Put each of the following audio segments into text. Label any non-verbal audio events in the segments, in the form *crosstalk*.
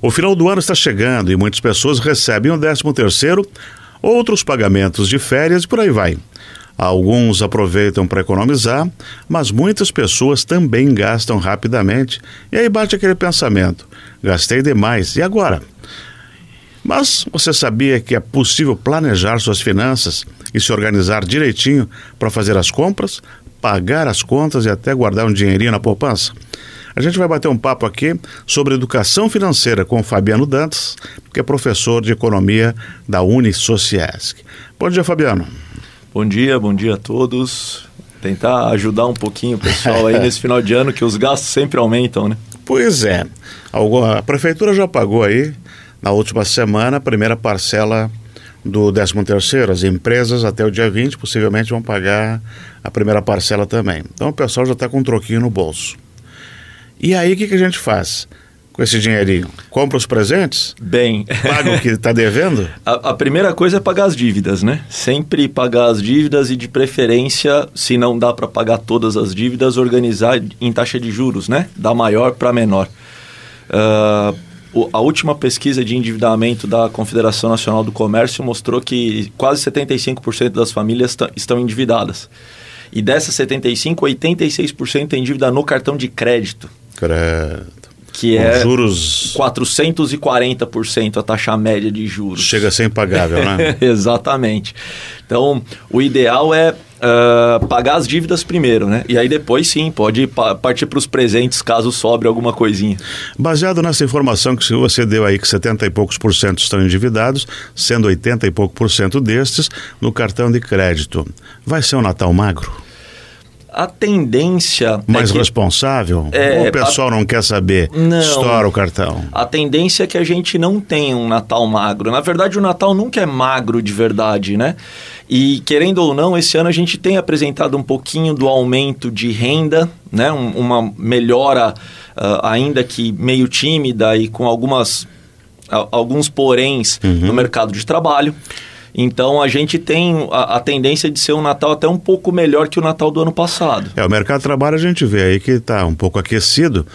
O final do ano está chegando e muitas pessoas recebem o 13 terceiro, outros pagamentos de férias e por aí vai. Alguns aproveitam para economizar, mas muitas pessoas também gastam rapidamente. E aí bate aquele pensamento: gastei demais, e agora? Mas você sabia que é possível planejar suas finanças e se organizar direitinho para fazer as compras, pagar as contas e até guardar um dinheirinho na poupança? A gente vai bater um papo aqui sobre educação financeira com o Fabiano Dantas, que é professor de economia da Unisociesc. Bom dia, Fabiano. Bom dia, bom dia a todos. Tentar ajudar um pouquinho o pessoal aí *laughs* nesse final de ano, que os gastos sempre aumentam, né? Pois é. A prefeitura já pagou aí, na última semana, a primeira parcela do 13º. As empresas, até o dia 20, possivelmente vão pagar a primeira parcela também. Então o pessoal já está com um troquinho no bolso. E aí o que, que a gente faz? com esse dinheirinho? Compra os presentes? Bem. Paga o que está devendo? *laughs* A, a, primeira coisa é pagar as dívidas, né? Sempre pagar as dívidas e, de preferência, se não dá para pagar todas as dívidas, organizar em taxa de juros, né? Da maior para menor. Uh, a última pesquisa de endividamento da Confederação Nacional do Comércio mostrou que quase 75% das famílias estão endividadas. E dessas 75%, 86% tem dívida no cartão de crédito. Credo. Que Com é juros 440% a taxa média de juros. Chega a ser impagável, né? *laughs* Exatamente. Então, o ideal é uh, pagar as dívidas primeiro, né? E aí depois sim, pode pa partir para os presentes caso sobre alguma coisinha. Baseado nessa informação que você deu aí, que 70 e poucos por cento estão endividados, sendo 80 e pouco por cento destes no cartão de crédito. Vai ser um Natal magro? A tendência. É Mais é que, responsável? É, ou o pessoal a, não quer saber? Não. Estoura o cartão. A tendência é que a gente não tenha um Natal magro. Na verdade, o Natal nunca é magro de verdade, né? E querendo ou não, esse ano a gente tem apresentado um pouquinho do aumento de renda, né? Um, uma melhora, uh, ainda que meio tímida e com algumas. Alguns poréns uhum. no mercado de trabalho. Então a gente tem a, a, tendência de ser um Natal até um pouco melhor que o Natal do ano passado. É, o mercado de trabalho a gente vê aí que está um pouco aquecido.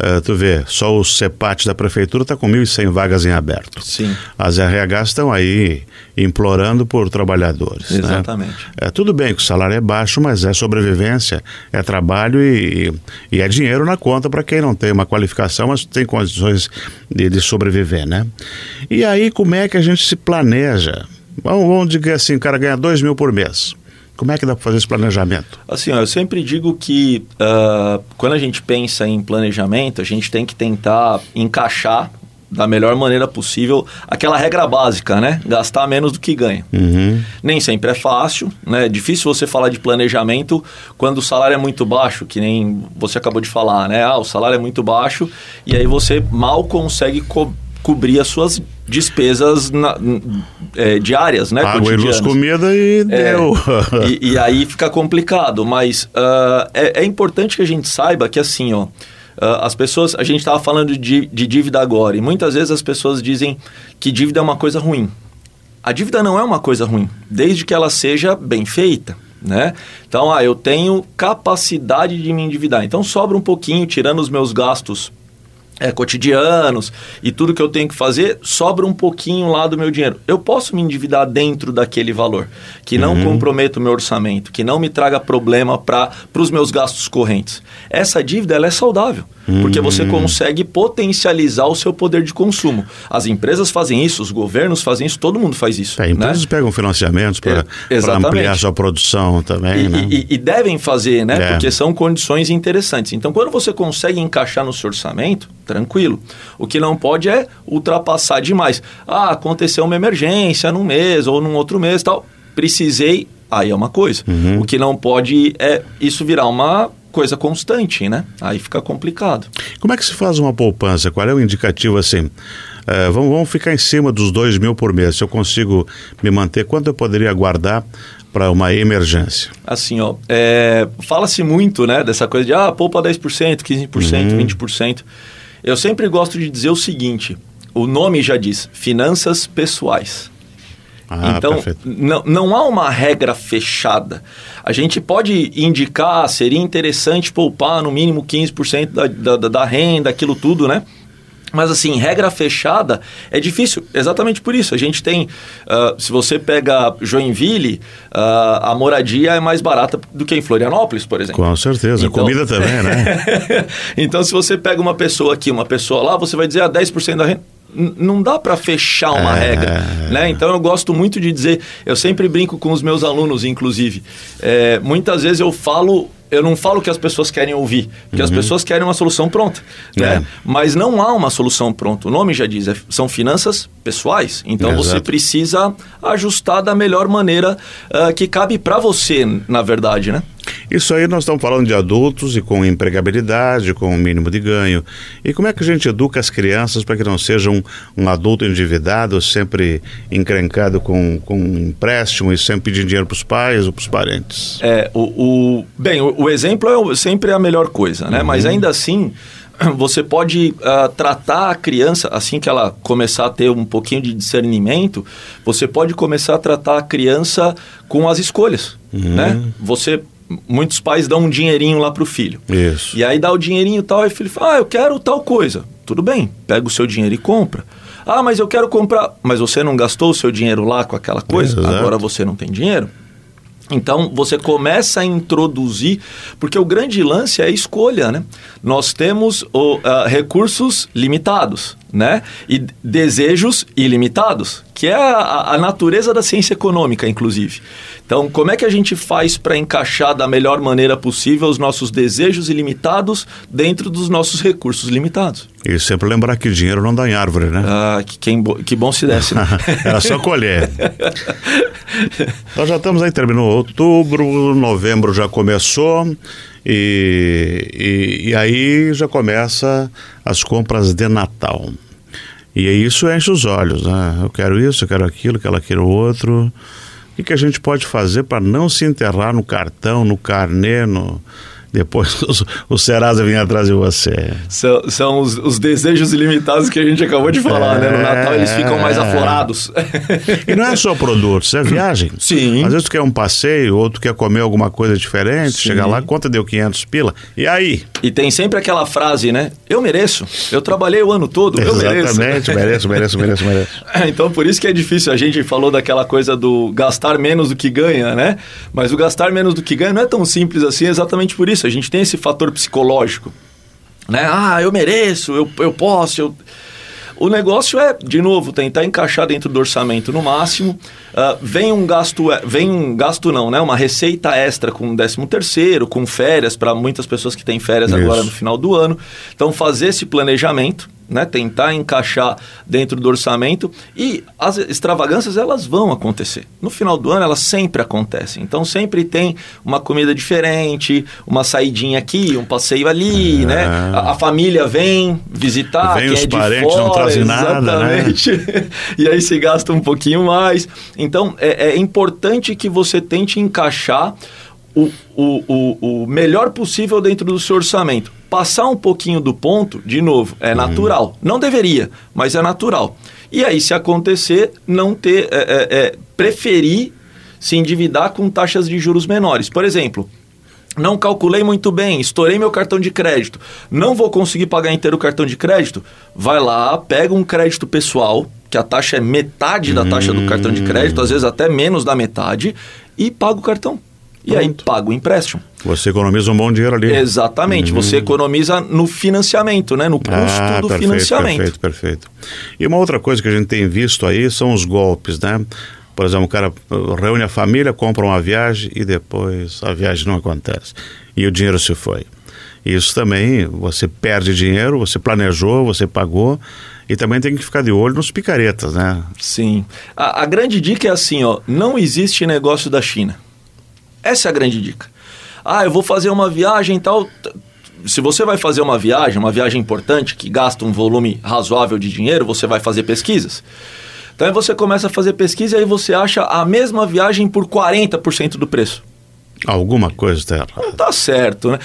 Uh, tu vê, só o CEPAT da prefeitura está com 1.100 vagas em aberto. Sim. As RH estão aí implorando por trabalhadores. Né? Exatamente. Né? É, tudo bem que o salário é baixo, mas é sobrevivência, é trabalho e, e é dinheiro na conta para quem não tem uma qualificação, mas tem condições de, de sobreviver, né? E aí, como é que a gente se planeja? Vamos, dizer assim, o cara ganha 2 mil por mês. Como é que dá para fazer esse planejamento? Assim, eu sempre digo que uh, quando a gente pensa em planejamento, a gente tem que tentar encaixar da melhor maneira possível aquela regra básica, né? Gastar menos do que ganha. Uhum. Nem sempre é fácil, né? É difícil você falar de planejamento quando o salário é muito baixo, que nem você acabou de falar, né? Ah, o salário é muito baixo e aí você mal consegue co cobrir as suas despesas na, é, diárias, né? Água e luz, comida e é, deu. *laughs* e, e, aí fica complicado, mas uh, é, é, importante que a gente saiba que assim, ó, uh, as pessoas, a gente estava falando de, de dívida agora e muitas vezes as pessoas dizem que dívida é uma coisa ruim. A dívida não é uma coisa ruim, desde que ela seja bem feita. Né? Então, ah, eu tenho capacidade de me endividar. Então, sobra um pouquinho, tirando os meus gastos é, cotidianos e tudo que eu tenho que fazer, sobra um pouquinho lá do meu dinheiro. Eu posso me endividar dentro daquele valor, que não uhum. comprometa o meu orçamento, que não me traga problema para os meus gastos correntes. Essa dívida ela é saudável. Porque você hum. consegue potencializar o seu poder de consumo. As empresas fazem isso, os governos fazem isso, todo mundo faz isso. É, empresas né? pegam financiamentos para é, ampliar sua produção também. E, né? e, e devem fazer, né? É. Porque são condições interessantes. Então, quando você consegue encaixar no seu orçamento, tranquilo. O que não pode é ultrapassar demais. Ah, aconteceu uma emergência num mês ou num outro mês tal. Precisei aí é uma coisa. Uhum. O que não pode é isso virar uma coisa constante, né? Aí fica complicado. Como é que se faz uma poupança? Qual é o indicativo assim? É, vamos, vamos ficar em cima dos dois mil por mês. Se eu consigo me manter, quanto eu poderia guardar para uma emergência? Assim, ó, é, fala-se muito, né, dessa coisa de ah, poupa 10%, 15%, uhum. 20%. Eu sempre gosto de dizer o seguinte: o nome já diz finanças pessoais. Ah, então, não, não há uma regra fechada. A gente pode indicar, seria interessante poupar no mínimo 15% da, da, da renda, aquilo tudo, né? Mas assim, regra fechada é difícil, exatamente por isso. A gente tem, uh, se você pega Joinville, uh, a moradia é mais barata do que em Florianópolis, por exemplo. Com certeza, então... comida também, né? *laughs* então, se você pega uma pessoa aqui, uma pessoa lá, você vai dizer ah, 10% da renda não dá para fechar uma é... regra, né? Então eu gosto muito de dizer, eu sempre brinco com os meus alunos, inclusive, é, muitas vezes eu falo eu não falo que as pessoas querem ouvir, porque uhum. as pessoas querem uma solução pronta. Né? É. Mas não há uma solução pronta. O nome já diz, é, são finanças pessoais. Então Exato. você precisa ajustar da melhor maneira uh, que cabe para você, na verdade, né? Isso aí nós estamos falando de adultos e com empregabilidade, com o um mínimo de ganho. E como é que a gente educa as crianças para que não sejam um, um, adulto endividado, sempre encrencado com, com um empréstimo e sempre pedindo dinheiro para os pais ou para os parentes? É, o, o bem, o, o, exemplo é sempre a melhor coisa, né? Uhum. Mas ainda assim, *clears throat* você pode uh, tratar a criança, assim que ela começar a ter um pouquinho de discernimento, você pode começar a tratar a criança com as escolhas, uhum. né? Você muitos pais dão um dinheirinho lá pro filho. Isso. E aí dá o dinheirinho e tal, e o filho fala: "Ah, eu quero tal coisa". Tudo bem, pega o seu dinheiro e compra. Ah, mas eu quero comprar. Mas você não gastou o seu dinheiro lá com aquela coisa? Exato. Agora você não tem dinheiro? Então você começa a introduzir, porque o grande lance é a escolha, né? Nós temos o, uh, recursos limitados, né? E desejos ilimitados, que é a, a, natureza da ciência econômica, inclusive. Então, como é que a gente faz para encaixar da melhor maneira possível os nossos desejos ilimitados dentro dos nossos recursos limitados? E sempre lembrar que dinheiro não dá em árvore, né? Ah, que, que bom se desse. Né? *laughs* Era só colher. *laughs* Nós já estamos aí, terminou outubro, novembro já começou. E, e, e, aí já começa as compras de Natal. E isso enche os olhos, né? Eu quero isso, eu quero aquilo, eu quero aquilo outro que, que a gente pode fazer para não se enterrar no cartão, no carnê, no, depois *laughs* o, o Serasa vem atrás de você. São, são os, os, desejos ilimitados que a gente acabou de falar, é, né? No Natal eles ficam mais é. aflorados. *laughs* E não é só produtos, é viagem. Sim. Às vezes tu quer um passeio, ou tu quer comer alguma coisa diferente, Sim. chega lá, conta deu 500 pila, e aí? E tem sempre aquela frase, né? Eu mereço, eu trabalhei o ano todo, eu mereço. Exatamente, mereço, mereço, mereço, mereço. *laughs* então por isso que é difícil, a gente falou daquela coisa do gastar menos do que ganha, né? Mas o gastar menos do que ganha não é tão simples assim, exatamente por isso isso, a gente tem esse fator psicológico. Né? Ah, eu mereço, eu, eu posso, eu... O negócio é, de novo, tentar encaixar dentro do orçamento no máximo. Uh, vem um gasto, vem um gasto não, né? Uma receita extra com 13 terceiro, com férias para muitas pessoas que têm férias Isso. agora no final do ano. Então fazer esse planejamento né, tentar encaixar dentro do orçamento e as extravagâncias elas vão acontecer. No final do ano elas sempre acontecem. Então sempre tem uma comida diferente, uma saidinha aqui, um passeio ali, é. né? A, a, família vem visitar, vem os é parentes fora, não trazem nada, né? *laughs* e aí se gasta um pouquinho mais. Então é, é importante que você tente encaixar o, o, o, o melhor possível dentro do seu orçamento passar um pouquinho do ponto, de novo, é uhum. natural. Não deveria, mas é natural. E aí, se acontecer, não ter. É, é, é, preferir se endividar com taxas de juros menores. Por exemplo, não calculei muito bem, estourei meu cartão de crédito, não vou conseguir pagar inteiro o cartão de crédito. Vai lá, pega um crédito pessoal, que a taxa é metade da taxa do cartão de crédito, às vezes até menos da metade, e paga o cartão. E Pronto. aí paga o empréstimo. Você economiza um bom dinheiro ali. Exatamente. Uhum. Você economiza no financiamento, né? no custo ah, do perfeito, financiamento. Perfeito, perfeito. E uma outra coisa que a gente tem visto aí são os golpes, né? Por exemplo, o cara reúne a família, compra uma viagem e depois a viagem não acontece. E o dinheiro se foi. Isso também, você perde dinheiro, você planejou, você pagou e também tem que ficar de olho nos picaretas, né? Sim. A, a grande dica é assim, ó, não existe negócio da China. Essa é a grande dica. Ah, eu vou fazer uma viagem e tal. Se você vai fazer uma viagem, uma viagem importante, que gasta um volume razoável de dinheiro, você vai fazer pesquisas. Então aí você começa a fazer pesquisa e aí você acha a mesma viagem por 40% do preço. Alguma coisa está errada. Não está certo, né?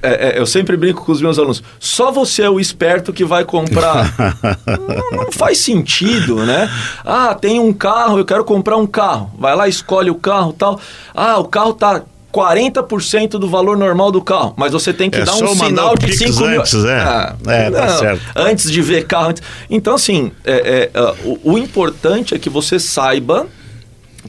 É, é, eu sempre brinco com os meus alunos. Só você é o esperto que vai comprar. *laughs* não, não, faz sentido, né? Ah, tem um carro, eu quero comprar um carro. Vai lá, escolhe o carro tal. Ah, o carro tá 40% do valor normal do carro, mas você tem que É dar um sinal de Pix 5 mil. antes, é. É, tá certo. Antes de ver carro. antes- Então, assim, é, é, uh, o, o importante é que você saiba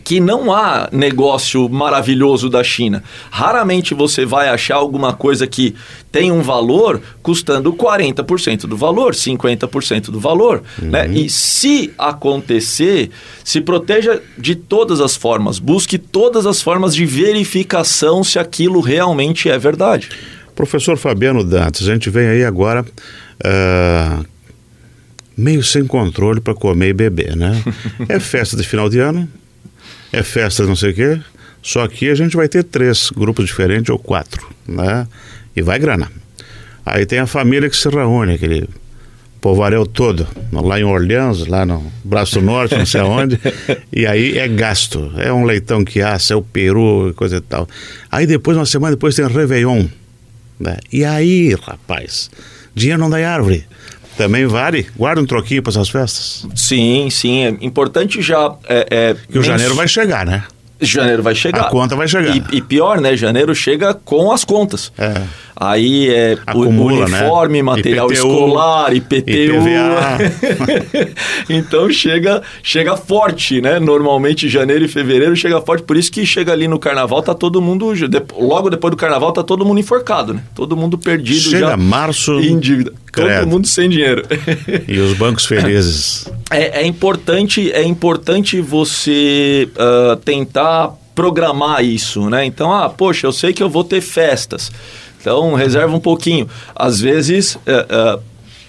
que não há negócio maravilhoso da China. Raramente você vai achar alguma coisa que tem um valor custando 40% do valor, 50% do valor. Né? E se acontecer, se proteja de todas as formas. Busque todas as formas de verificação se aquilo realmente é verdade. Professor Fabiano Dantas, a gente vem aí agora ah, meio sem controle para comer e beber, né? *laughs* é festa de final de ano, é festa não sei o quê, só que a gente vai ter três grupos diferentes ou quatro, né? E vai grana. Aí tem a família que se reúne, aquele povoaréu todo, lá em Orleans, lá no Braço Norte, não sei aonde, *laughs* e aí é gasto, é um leitão que assa, é o peru coisa e tal. Aí depois, uma semana depois, tem Réveillon, né? E aí, rapaz, dinheiro não dá em árvore. Também vale, guarda um troquinho para essas festas. Sim, sim. É importante já. É, é, Que o janeiro vai chegar, né? Janeiro vai chegar. A conta vai chegar. E, e pior, né? Janeiro chega com as contas. É. Aí é Acumula, né? uniforme, material IPTU, escolar, IPTU. IPVA. *laughs* então chega, chega forte, né? Normalmente janeiro e fevereiro chega forte, por isso que chega ali no carnaval, tá todo mundo. Logo depois do carnaval, tá todo mundo enforcado, né? Todo mundo perdido Chega já. março, Em dívida. credo. Todo mundo sem dinheiro. E os bancos *laughs* felizes. É, é importante, é importante você ah, tentar programar isso, né? Então, ah, poxa, eu sei que eu vou ter festas, então reserva um pouquinho. Às vezes, eh, ah,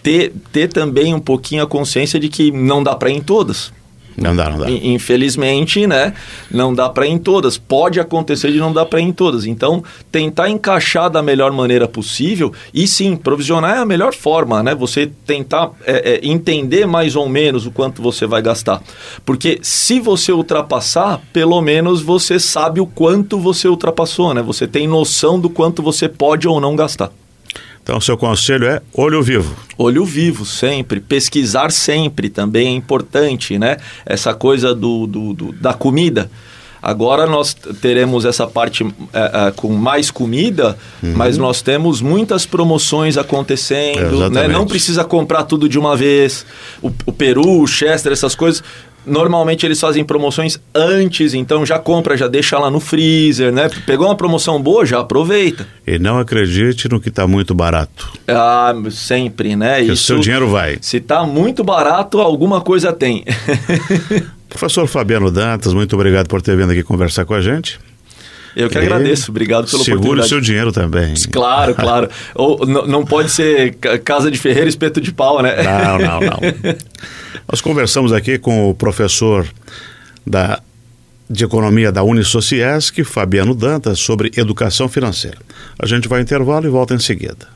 ter, ter também um pouquinho a consciência de que não dá para ir em todas. Não dá, não dá. In- Infelizmente, né? Não dá para ir em todas. Pode acontecer de não dar para ir em todas. Então, tentar encaixar da melhor maneira possível e sim, provisionar é a melhor forma, né? Você tentar é, é, entender mais ou menos o quanto você vai gastar. Porque se você ultrapassar, pelo menos você sabe o quanto você ultrapassou, né? Você tem noção do quanto você pode ou não gastar. Então, o seu conselho é olho vivo. Olho vivo sempre, pesquisar sempre também é importante, né? Essa coisa do, do- do- da comida. Agora nós teremos essa parte é, é, com mais comida, mas nós temos muitas promoções acontecendo, né? Exatamente. Não precisa comprar tudo de uma vez. O, o peru, o chester, essas coisas. Normalmente eles fazem promoções antes, então já compra, já deixa lá no freezer, né? Pegou uma promoção boa, já aproveita. E não acredite no que está muito barato. Ah, sempre, né? Que o seu dinheiro vai. Se tá muito barato, alguma coisa tem. *laughs* Professor Fabiano Dantas, muito obrigado por ter vindo aqui conversar com a gente. Eu que E agradeço, obrigado pela Segure o oportunidade. seu dinheiro também. Claro, claro. *laughs* Ou, não pode ser ca- casa de ferreiro espeto de pau, né? Não, não, não. *laughs* Nós conversamos aqui com o professor da, de Economia da Unisociesc, Fabiano Dantas, sobre educação financeira. A gente vai intervalo e volta em seguida.